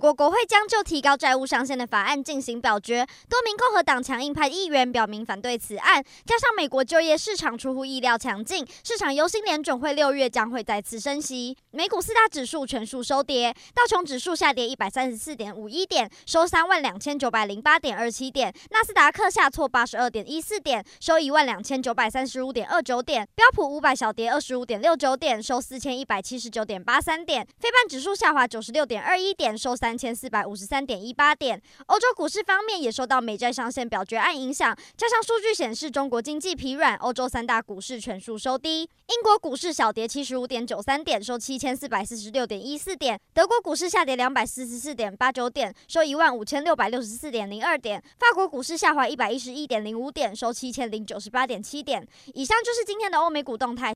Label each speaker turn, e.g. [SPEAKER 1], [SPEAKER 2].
[SPEAKER 1] 美国国会将就提高债务上限的法案进行表决，多名共和党强硬派议员表明反对此案。加上美国就业市场出乎意料强劲，市场忧心联准会六月将会再次升息。美股四大指数全数收跌，道琼指数下跌一百三十四点五一点，收三万两千九百零八点二七点；纳斯达克下挫八十二点一四点，收一万两千九百三十五点二九点；标普五百小跌二十五点六九点，收四千一百七十九点八三点；非半指数下滑九十六点二一点，收三。三千四百五十三点一八点。欧洲股市方面也受到美债上限表决案影响，加上数据显示中国经济疲软，欧洲三大股市全数收低。英国股市小跌七十五点九三点，收七千四百四十六点一四点。德国股市下跌两百四十四点八九点，收一万五千六百六十四点零二点。法国股市下滑一百一十一点零五点，收七千零九十八点七点。以上就是今天的欧美股动态。